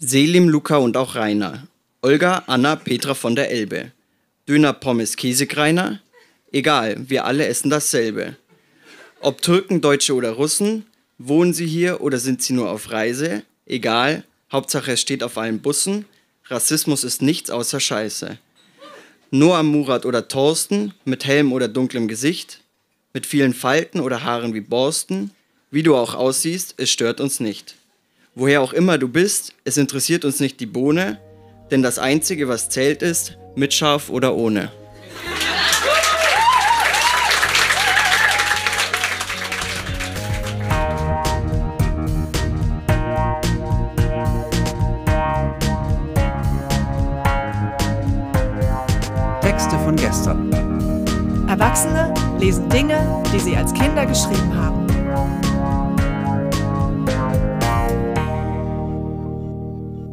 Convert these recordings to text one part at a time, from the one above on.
Selim, Luca und auch Rainer. Olga, Anna, Petra von der Elbe. Döner, Pommes, Käsekreiner. Egal, wir alle essen dasselbe. Ob Türken, Deutsche oder Russen, wohnen sie hier oder sind sie nur auf Reise? Egal, Hauptsache es steht auf allen Bussen. Rassismus ist nichts außer Scheiße. Noah, Murat oder Thorsten, mit Helm oder dunklem Gesicht, mit vielen Falten oder Haaren wie Borsten, wie du auch aussiehst, es stört uns nicht. Woher auch immer du bist, es interessiert uns nicht die Bohne, denn das Einzige, was zählt ist, mit Schaf oder ohne. Texte von gestern. Erwachsene lesen Dinge, die sie als Kinder geschrieben haben.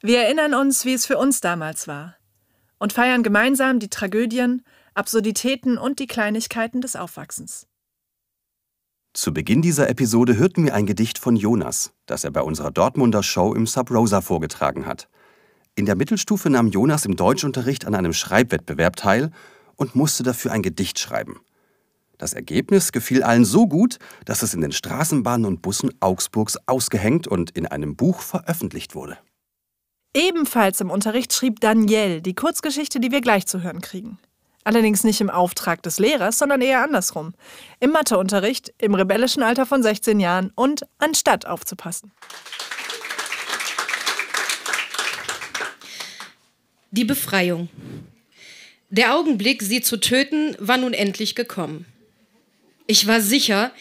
Wir erinnern uns, wie es für uns damals war und feiern gemeinsam die Tragödien, Absurditäten und die Kleinigkeiten des Aufwachsens. Zu Beginn dieser Episode hörten wir ein Gedicht von Jonas, das er bei unserer Dortmunder Show im Sub Rosa vorgetragen hat. In der Mittelstufe nahm Jonas im Deutschunterricht an einem Schreibwettbewerb teil und musste dafür ein Gedicht schreiben. Das Ergebnis gefiel allen so gut, dass es in den Straßenbahnen und Bussen Augsburgs ausgehängt und in einem Buch veröffentlicht wurde. Ebenfalls im Unterricht schrieb Danielle die Kurzgeschichte, die wir gleich zu hören kriegen. Allerdings nicht im Auftrag des Lehrers, sondern eher andersrum. Im Matheunterricht, im rebellischen Alter von 16 Jahren und anstatt aufzupassen. Die Befreiung. Der Augenblick, sie zu töten, war nun endlich gekommen. Ich war sicher,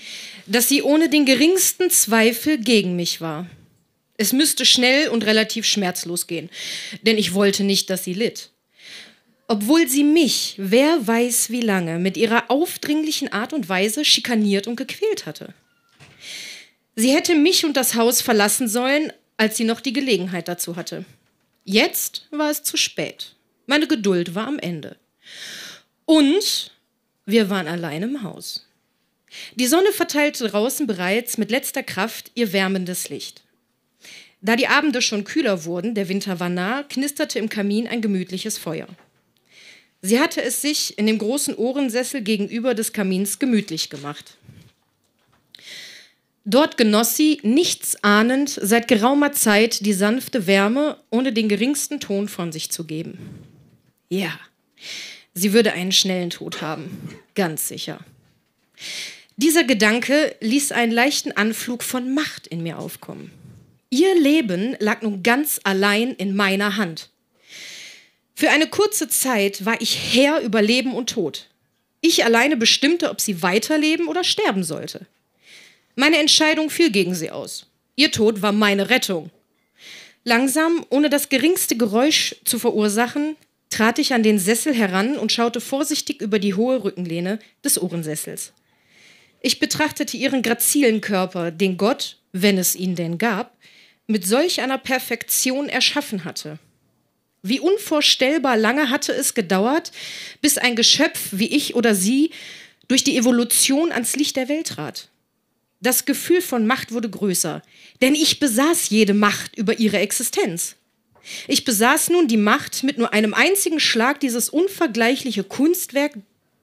dass sie ohne den geringsten Zweifel gegen mich war. Es müsste schnell und relativ schmerzlos gehen, denn ich wollte nicht, dass sie litt. Obwohl sie mich, wer weiß wie lange, mit ihrer aufdringlichen Art und Weise schikaniert und gequält hatte. Sie hätte mich und das Haus verlassen sollen, als sie noch die Gelegenheit dazu hatte. Jetzt war es zu spät. Meine Geduld war am Ende. Und wir waren allein im Haus. Die Sonne verteilte draußen bereits mit letzter Kraft ihr wärmendes Licht. Da die Abende schon kühler wurden, der Winter war nah, knisterte im Kamin ein gemütliches Feuer. Sie hatte es sich in dem großen Ohrensessel gegenüber des Kamins gemütlich gemacht. Dort genoss sie, nichts ahnend, seit geraumer Zeit die sanfte Wärme, ohne den geringsten Ton von sich zu geben. Ja, sie würde einen schnellen Tod haben, ganz sicher. Dieser Gedanke ließ einen leichten Anflug von Macht in mir aufkommen. Ihr Leben lag nun ganz allein in meiner Hand. Für eine kurze Zeit war ich Herr über Leben und Tod. Ich alleine bestimmte, ob sie weiterleben oder sterben sollte. Meine Entscheidung fiel gegen sie aus. Ihr Tod war meine Rettung. Langsam, ohne das geringste Geräusch zu verursachen, trat ich an den Sessel heran und schaute vorsichtig über die hohe Rückenlehne des Ohrensessels. Ich betrachtete ihren grazilen Körper, den Gott, wenn es ihn denn gab, mit solch einer Perfektion erschaffen hatte. Wie unvorstellbar lange hatte es gedauert, bis ein Geschöpf wie ich oder sie durch die Evolution ans Licht der Welt trat. Das Gefühl von Macht wurde größer, denn ich besaß jede Macht über ihre Existenz. Ich besaß nun die Macht, mit nur einem einzigen Schlag dieses unvergleichliche Kunstwerk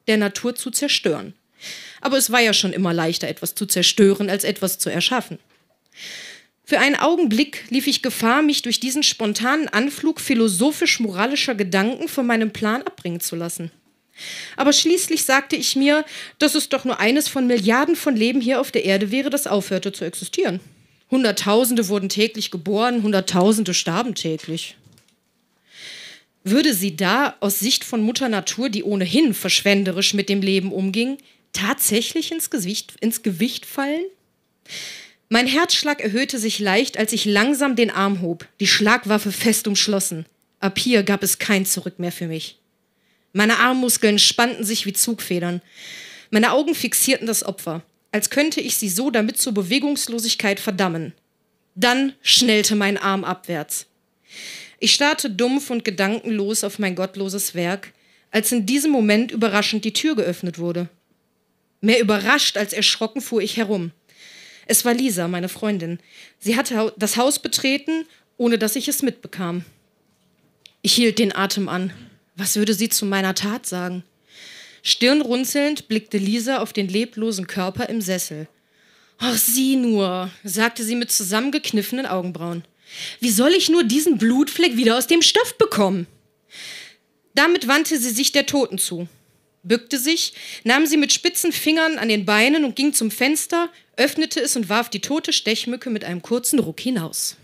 der Natur zu zerstören. Aber es war ja schon immer leichter, etwas zu zerstören, als etwas zu erschaffen. Für einen Augenblick lief ich Gefahr, mich durch diesen spontanen Anflug philosophisch-moralischer Gedanken von meinem Plan abbringen zu lassen. Aber schließlich sagte ich mir, dass es doch nur eines von Milliarden von Leben hier auf der Erde wäre, das aufhörte zu existieren. Hunderttausende wurden täglich geboren, Hunderttausende starben täglich. Würde sie da aus Sicht von Mutter Natur, die ohnehin verschwenderisch mit dem Leben umging, tatsächlich ins Gewicht, ins Gewicht fallen? Mein Herzschlag erhöhte sich leicht, als ich langsam den Arm hob, die Schlagwaffe fest umschlossen. Ab hier gab es kein Zurück mehr für mich. Meine Armmuskeln spannten sich wie Zugfedern. Meine Augen fixierten das Opfer, als könnte ich sie so damit zur Bewegungslosigkeit verdammen. Dann schnellte mein Arm abwärts. Ich starrte dumpf und gedankenlos auf mein gottloses Werk, als in diesem Moment überraschend die Tür geöffnet wurde. Mehr überrascht als erschrocken fuhr ich herum. Es war Lisa, meine Freundin. Sie hatte das Haus betreten, ohne dass ich es mitbekam. Ich hielt den Atem an. Was würde sie zu meiner Tat sagen? Stirnrunzelnd blickte Lisa auf den leblosen Körper im Sessel. Ach, sieh nur, sagte sie mit zusammengekniffenen Augenbrauen. Wie soll ich nur diesen Blutfleck wieder aus dem Stoff bekommen? Damit wandte sie sich der Toten zu, bückte sich, nahm sie mit spitzen Fingern an den Beinen und ging zum Fenster, öffnete es und warf die tote Stechmücke mit einem kurzen Ruck hinaus.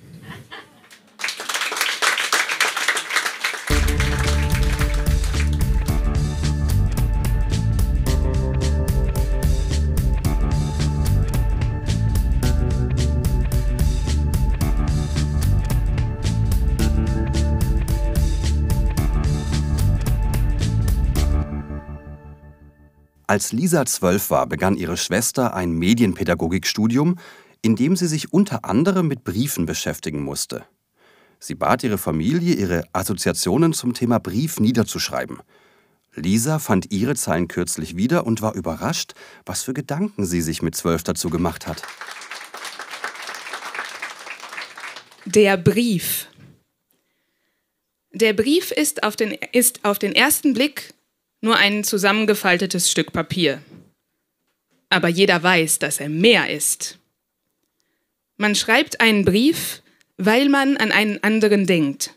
Als Lisa zwölf war, begann ihre Schwester ein Medienpädagogikstudium, in dem sie sich unter anderem mit Briefen beschäftigen musste. Sie bat ihre Familie, ihre Assoziationen zum Thema Brief niederzuschreiben. Lisa fand ihre Zeilen kürzlich wieder und war überrascht, was für Gedanken sie sich mit zwölf dazu gemacht hat. Der Brief. Der Brief ist auf den, ist auf den ersten Blick nur ein zusammengefaltetes Stück Papier. Aber jeder weiß, dass er mehr ist. Man schreibt einen Brief, weil man an einen anderen denkt.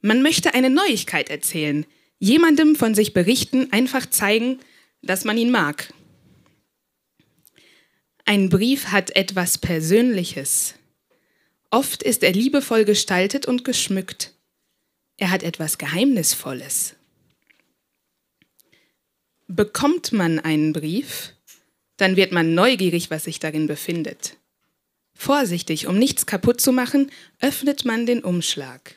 Man möchte eine Neuigkeit erzählen, jemandem von sich berichten, einfach zeigen, dass man ihn mag. Ein Brief hat etwas Persönliches. Oft ist er liebevoll gestaltet und geschmückt. Er hat etwas Geheimnisvolles. Bekommt man einen Brief, dann wird man neugierig, was sich darin befindet. Vorsichtig, um nichts kaputt zu machen, öffnet man den Umschlag.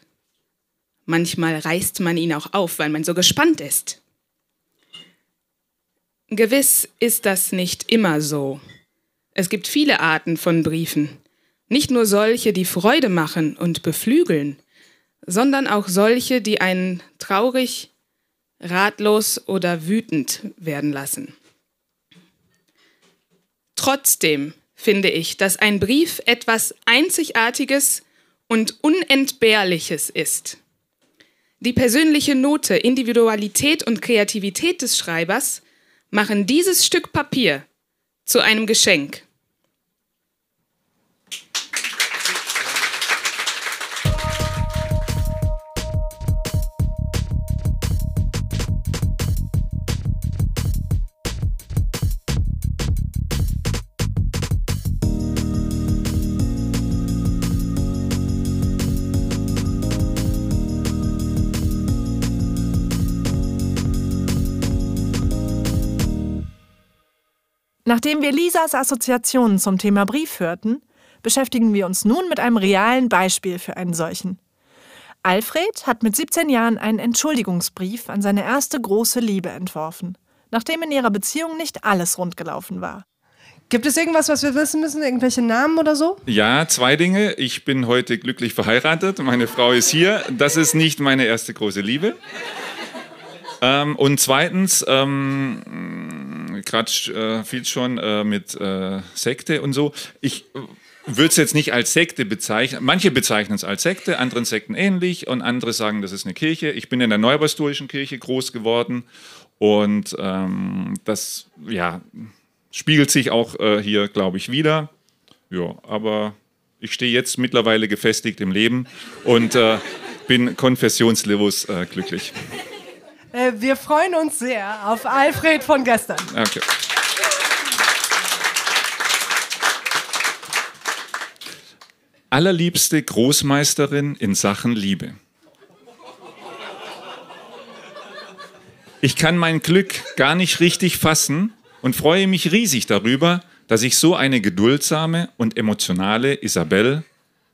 Manchmal reißt man ihn auch auf, weil man so gespannt ist. Gewiss ist das nicht immer so. Es gibt viele Arten von Briefen. Nicht nur solche, die Freude machen und beflügeln, sondern auch solche, die einen traurig, ratlos oder wütend werden lassen. Trotzdem finde ich, dass ein Brief etwas Einzigartiges und Unentbehrliches ist. Die persönliche Note, Individualität und Kreativität des Schreibers machen dieses Stück Papier zu einem Geschenk. Nachdem wir Lisas Assoziationen zum Thema Brief hörten, beschäftigen wir uns nun mit einem realen Beispiel für einen solchen. Alfred hat mit 17 Jahren einen Entschuldigungsbrief an seine erste große Liebe entworfen, nachdem in ihrer Beziehung nicht alles rund gelaufen war. Gibt es irgendwas, was wir wissen müssen? Irgendwelche Namen oder so? Ja, zwei Dinge. Ich bin heute glücklich verheiratet. Meine Frau ist hier. Das ist nicht meine erste große Liebe. Ähm, und zweitens, ähm, gerade äh, viel schon äh, mit äh, Sekte und so. Ich würde es jetzt nicht als Sekte bezeichnen. Manche bezeichnen es als Sekte, anderen Sekten ähnlich und andere sagen, das ist eine Kirche. Ich bin in der Neupastorischen Kirche groß geworden und ähm, das ja, spiegelt sich auch äh, hier, glaube ich, wieder. Ja, aber ich stehe jetzt mittlerweile gefestigt im Leben und äh, bin konfessionslos äh, glücklich. Äh, wir freuen uns sehr auf Alfred von gestern. Okay. Allerliebste Großmeisterin in Sachen Liebe. Ich kann mein Glück gar nicht richtig fassen und freue mich riesig darüber, dass ich so eine geduldsame und emotionale Isabel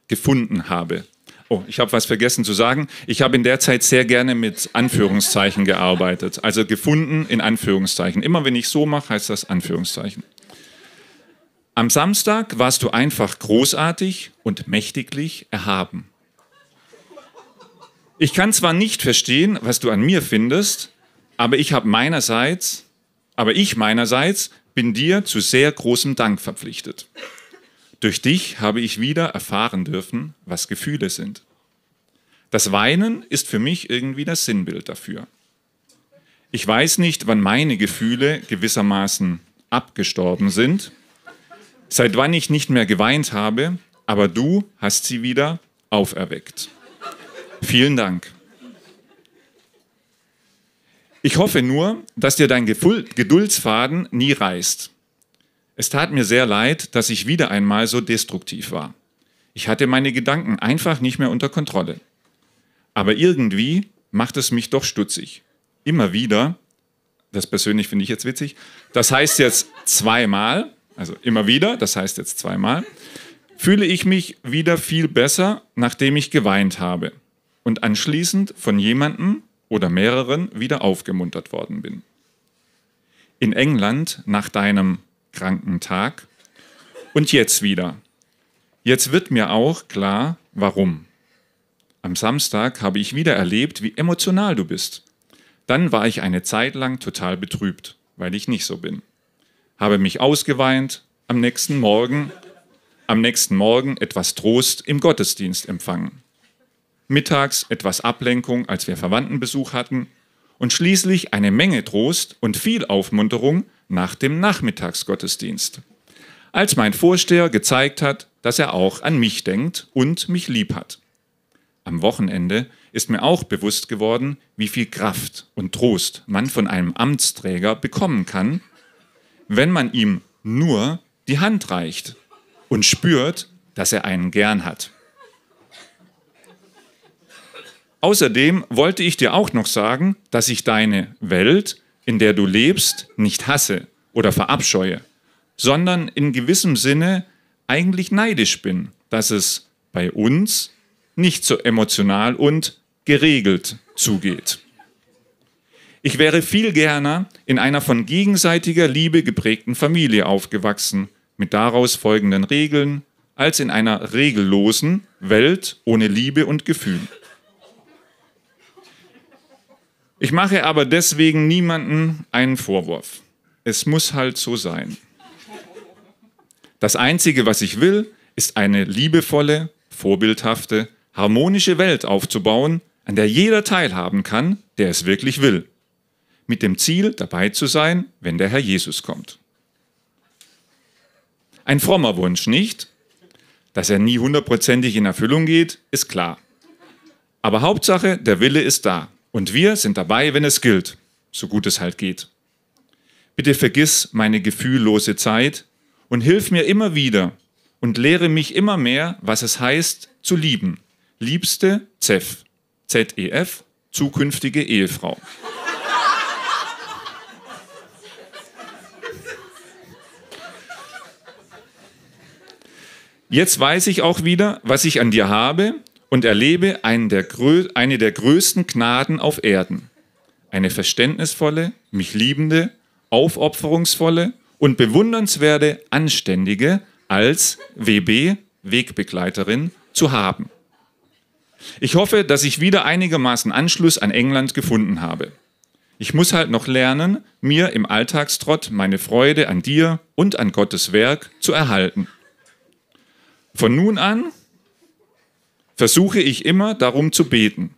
gefunden habe. Oh, ich habe was vergessen zu sagen. Ich habe in der Zeit sehr gerne mit Anführungszeichen gearbeitet. Also gefunden in Anführungszeichen. Immer wenn ich so mache, heißt das Anführungszeichen. Am Samstag warst du einfach großartig und mächtiglich erhaben. Ich kann zwar nicht verstehen, was du an mir findest, aber ich habe meinerseits, aber ich meinerseits bin dir zu sehr großem Dank verpflichtet. Durch dich habe ich wieder erfahren dürfen, was Gefühle sind. Das Weinen ist für mich irgendwie das Sinnbild dafür. Ich weiß nicht, wann meine Gefühle gewissermaßen abgestorben sind, seit wann ich nicht mehr geweint habe, aber du hast sie wieder auferweckt. Vielen Dank. Ich hoffe nur, dass dir dein Geduldsfaden nie reißt. Es tat mir sehr leid, dass ich wieder einmal so destruktiv war. Ich hatte meine Gedanken einfach nicht mehr unter Kontrolle. Aber irgendwie macht es mich doch stutzig. Immer wieder, das persönlich finde ich jetzt witzig, das heißt jetzt zweimal, also immer wieder, das heißt jetzt zweimal, fühle ich mich wieder viel besser, nachdem ich geweint habe und anschließend von jemandem oder mehreren wieder aufgemuntert worden bin. In England nach deinem kranken Tag und jetzt wieder. Jetzt wird mir auch klar, warum. Am Samstag habe ich wieder erlebt, wie emotional du bist. Dann war ich eine Zeit lang total betrübt, weil ich nicht so bin. Habe mich ausgeweint, am nächsten Morgen, am nächsten Morgen etwas Trost im Gottesdienst empfangen mittags etwas Ablenkung, als wir Verwandtenbesuch hatten und schließlich eine Menge Trost und viel Aufmunterung nach dem Nachmittagsgottesdienst, als mein Vorsteher gezeigt hat, dass er auch an mich denkt und mich lieb hat. Am Wochenende ist mir auch bewusst geworden, wie viel Kraft und Trost man von einem Amtsträger bekommen kann, wenn man ihm nur die Hand reicht und spürt, dass er einen gern hat. Außerdem wollte ich dir auch noch sagen, dass ich deine Welt, in der du lebst, nicht hasse oder verabscheue, sondern in gewissem Sinne eigentlich neidisch bin, dass es bei uns nicht so emotional und geregelt zugeht. Ich wäre viel gerne in einer von gegenseitiger Liebe geprägten Familie aufgewachsen, mit daraus folgenden Regeln, als in einer regellosen Welt ohne Liebe und Gefühl. Ich mache aber deswegen niemanden einen Vorwurf. Es muss halt so sein. Das Einzige, was ich will, ist eine liebevolle, vorbildhafte, harmonische Welt aufzubauen, an der jeder teilhaben kann, der es wirklich will. Mit dem Ziel, dabei zu sein, wenn der Herr Jesus kommt. Ein frommer Wunsch nicht. Dass er nie hundertprozentig in Erfüllung geht, ist klar. Aber Hauptsache, der Wille ist da. Und wir sind dabei, wenn es gilt, so gut es halt geht. Bitte vergiss meine gefühllose Zeit und hilf mir immer wieder und lehre mich immer mehr, was es heißt, zu lieben. Liebste ZEF, Z-E-F, zukünftige Ehefrau. Jetzt weiß ich auch wieder, was ich an dir habe und erlebe der eine der größten Gnaden auf Erden. Eine verständnisvolle, mich liebende, aufopferungsvolle und bewundernswerte Anständige als WB, Wegbegleiterin, zu haben. Ich hoffe, dass ich wieder einigermaßen Anschluss an England gefunden habe. Ich muss halt noch lernen, mir im Alltagstrott meine Freude an dir und an Gottes Werk zu erhalten. Von nun an versuche ich immer darum zu beten.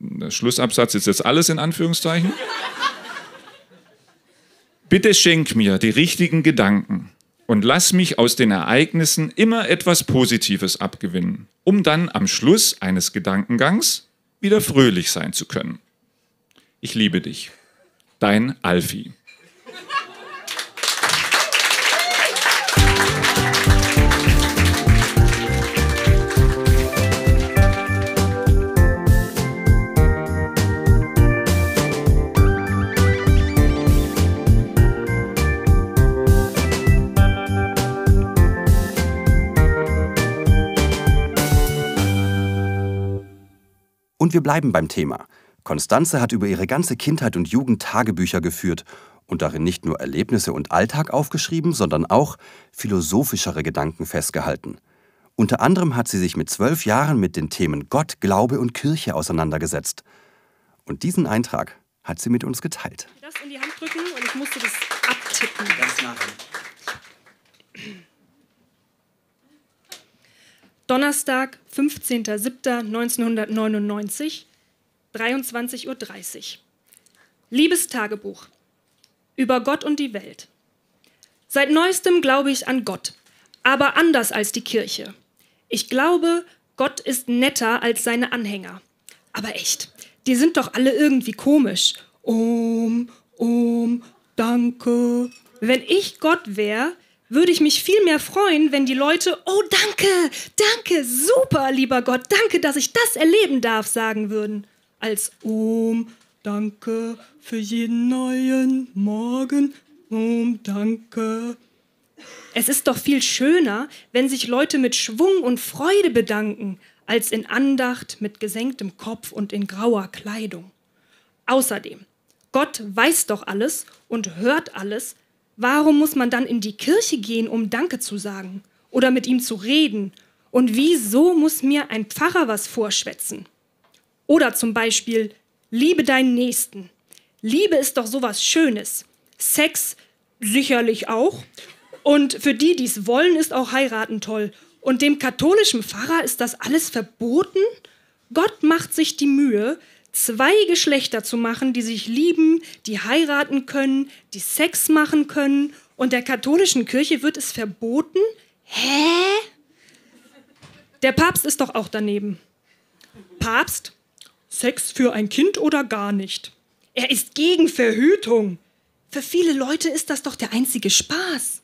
Der Schlussabsatz ist jetzt alles in Anführungszeichen. Bitte schenk mir die richtigen Gedanken und lass mich aus den Ereignissen immer etwas Positives abgewinnen, um dann am Schluss eines Gedankengangs wieder fröhlich sein zu können. Ich liebe dich. Dein Alfie. Und wir bleiben beim Thema. Konstanze hat über ihre ganze Kindheit und Jugend Tagebücher geführt und darin nicht nur Erlebnisse und Alltag aufgeschrieben, sondern auch philosophischere Gedanken festgehalten. Unter anderem hat sie sich mit zwölf Jahren mit den Themen Gott, Glaube und Kirche auseinandergesetzt. Und diesen Eintrag hat sie mit uns geteilt. Das in die Hand drücken und ich musste das abtippen. Ganz ran. Donnerstag, 15.07.1999, 23.30 Uhr. Liebes Tagebuch. Über Gott und die Welt. Seit neuestem glaube ich an Gott, aber anders als die Kirche. Ich glaube, Gott ist netter als seine Anhänger. Aber echt, die sind doch alle irgendwie komisch. Om, om, danke. Wenn ich Gott wäre, würde ich mich viel mehr freuen, wenn die Leute, oh danke, danke, super, lieber Gott, danke, dass ich das erleben darf, sagen würden, als Om, danke für jeden neuen Morgen, Om, danke. Es ist doch viel schöner, wenn sich Leute mit Schwung und Freude bedanken, als in Andacht mit gesenktem Kopf und in grauer Kleidung. Außerdem, Gott weiß doch alles und hört alles, Warum muss man dann in die Kirche gehen, um Danke zu sagen oder mit ihm zu reden? Und wieso muss mir ein Pfarrer was vorschwätzen? Oder zum Beispiel, liebe deinen Nächsten. Liebe ist doch sowas Schönes. Sex sicherlich auch. Und für die, die es wollen, ist auch heiraten toll. Und dem katholischen Pfarrer ist das alles verboten? Gott macht sich die Mühe, zwei Geschlechter zu machen, die sich lieben, die heiraten können, die Sex machen können. Und der katholischen Kirche wird es verboten? Hä? Der Papst ist doch auch daneben. Papst? Sex für ein Kind oder gar nicht? Er ist gegen Verhütung. Für viele Leute ist das doch der einzige Spaß.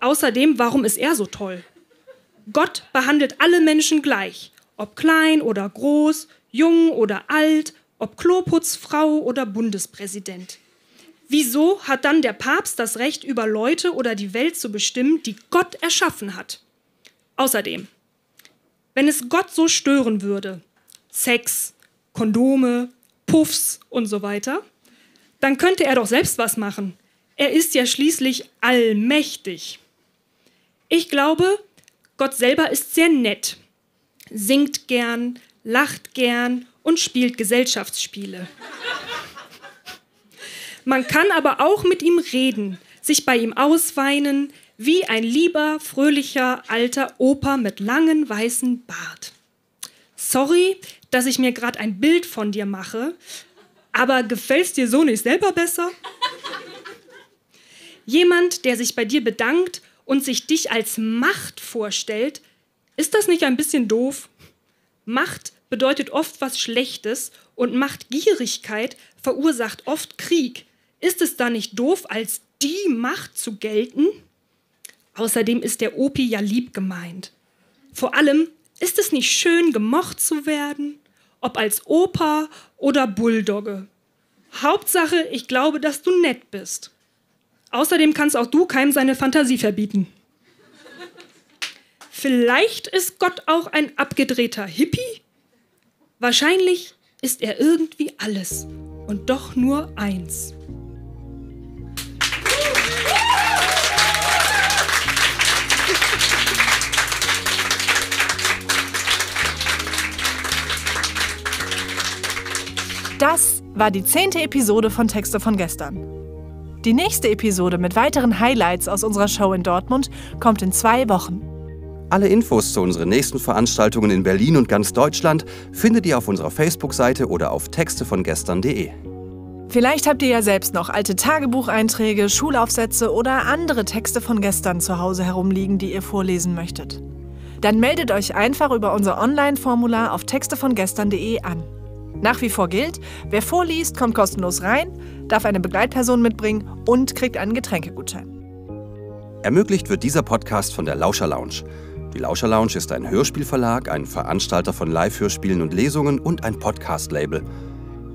Außerdem, warum ist er so toll? Gott behandelt alle Menschen gleich, ob klein oder groß, jung oder alt, ob Kloputzfrau oder Bundespräsident. Wieso hat dann der Papst das Recht, über Leute oder die Welt zu bestimmen, die Gott erschaffen hat? Außerdem, wenn es Gott so stören würde, Sex, Kondome, Puffs und so weiter, dann könnte er doch selbst was machen. Er ist ja schließlich allmächtig. Ich glaube, Gott selber ist sehr nett, singt gern, lacht gern und spielt Gesellschaftsspiele. Man kann aber auch mit ihm reden, sich bei ihm ausweinen, wie ein lieber, fröhlicher, alter Opa mit langen, weißen Bart. Sorry, dass ich mir gerade ein Bild von dir mache, aber gefällst dir so nicht selber besser? Jemand, der sich bei dir bedankt und sich dich als Macht vorstellt, ist das nicht ein bisschen doof? Macht bedeutet oft was Schlechtes und Machtgierigkeit verursacht oft Krieg. Ist es da nicht doof, als die Macht zu gelten? Außerdem ist der Opi ja lieb gemeint. Vor allem ist es nicht schön, gemocht zu werden, ob als Opa oder Bulldogge. Hauptsache, ich glaube, dass du nett bist. Außerdem kannst auch du keinem seine Fantasie verbieten. Vielleicht ist Gott auch ein abgedrehter Hippie? Wahrscheinlich ist er irgendwie alles und doch nur eins. Das war die zehnte Episode von Texte von gestern. Die nächste Episode mit weiteren Highlights aus unserer Show in Dortmund kommt in zwei Wochen. Alle Infos zu unseren nächsten Veranstaltungen in Berlin und ganz Deutschland findet ihr auf unserer Facebook-Seite oder auf textevongestern.de. Vielleicht habt ihr ja selbst noch alte Tagebucheinträge, Schulaufsätze oder andere Texte von gestern zu Hause herumliegen, die ihr vorlesen möchtet. Dann meldet euch einfach über unser Online-Formular auf textevongestern.de an. Nach wie vor gilt, wer vorliest, kommt kostenlos rein, darf eine Begleitperson mitbringen und kriegt einen Getränkegutschein. Ermöglicht wird dieser Podcast von der Lauscher Lounge. Die Lauscher Lounge ist ein Hörspielverlag, ein Veranstalter von Live-Hörspielen und Lesungen und ein Podcast-Label.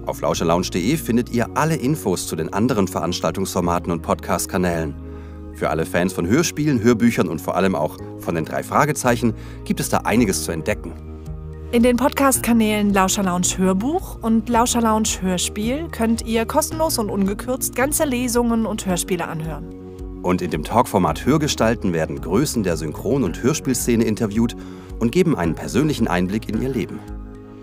Auf lauscherlounge.de findet ihr alle Infos zu den anderen Veranstaltungsformaten und Podcast-Kanälen. Für alle Fans von Hörspielen, Hörbüchern und vor allem auch von den drei Fragezeichen gibt es da einiges zu entdecken. In den Podcast-Kanälen Lauscher Lounge Hörbuch und Lauscher Lounge Hörspiel könnt ihr kostenlos und ungekürzt ganze Lesungen und Hörspiele anhören. Und in dem Talkformat Hörgestalten werden Größen der Synchron- und Hörspielszene interviewt und geben einen persönlichen Einblick in ihr Leben.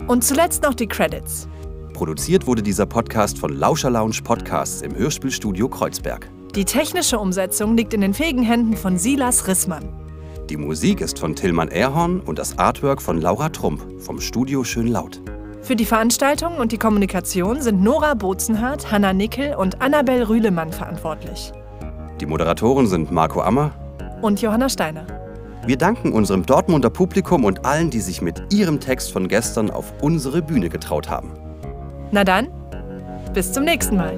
Und zuletzt noch die Credits. Produziert wurde dieser Podcast von Lauscher Lounge Podcasts im Hörspielstudio Kreuzberg. Die technische Umsetzung liegt in den fähigen Händen von Silas Rissmann. Die Musik ist von Tillmann Erhorn und das Artwork von Laura Trump vom Studio Schön Laut. Für die Veranstaltung und die Kommunikation sind Nora Bozenhardt, Hanna Nickel und Annabel Rühlemann verantwortlich. Die Moderatoren sind Marco Ammer Und Johanna Steiner. Wir danken unserem Dortmunder Publikum und allen, die sich mit ihrem Text von gestern auf unsere Bühne getraut haben. Na dann, bis zum nächsten Mal.